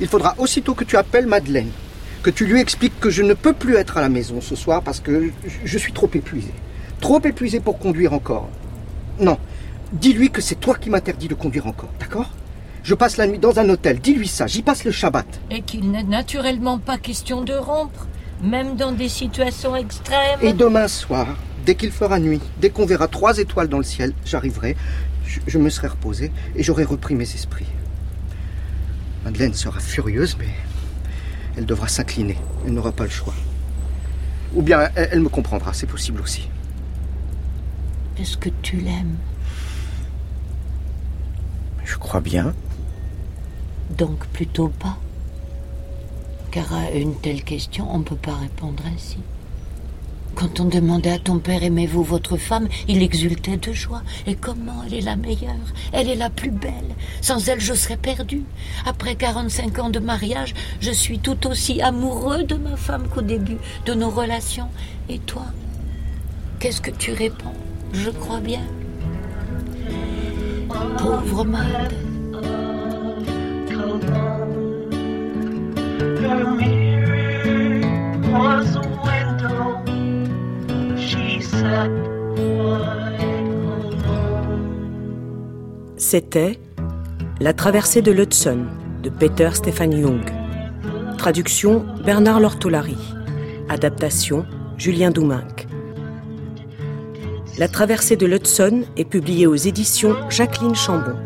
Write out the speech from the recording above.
Il faudra aussitôt que tu appelles Madeleine, que tu lui expliques que je ne peux plus être à la maison ce soir parce que je suis trop épuisé. Trop épuisé pour conduire encore. Non, dis-lui que c'est toi qui m'interdis de conduire encore, d'accord? Je passe la nuit dans un hôtel, dis-lui ça, j'y passe le Shabbat. Et qu'il n'est naturellement pas question de rompre, même dans des situations extrêmes. Et demain soir, dès qu'il fera nuit, dès qu'on verra trois étoiles dans le ciel, j'arriverai, je, je me serai reposé et j'aurai repris mes esprits. Madeleine sera furieuse, mais elle devra s'incliner. Elle n'aura pas le choix. Ou bien elle, elle me comprendra, c'est possible aussi. Est-ce que tu l'aimes? Je crois bien. Donc plutôt pas. Car à une telle question, on ne peut pas répondre ainsi. Quand on demandait à ton père aimez-vous votre femme, il exultait de joie. Et comment elle est la meilleure Elle est la plus belle. Sans elle, je serais perdu. Après 45 ans de mariage, je suis tout aussi amoureux de ma femme qu'au début de nos relations. Et toi Qu'est-ce que tu réponds? Je crois bien. Pauvre Mad. C'était La traversée de l'Hudson de Peter Stephen Young. Traduction Bernard Lortolari. Adaptation Julien Douminc. La traversée de l'Hudson est publiée aux éditions Jacqueline Chambon.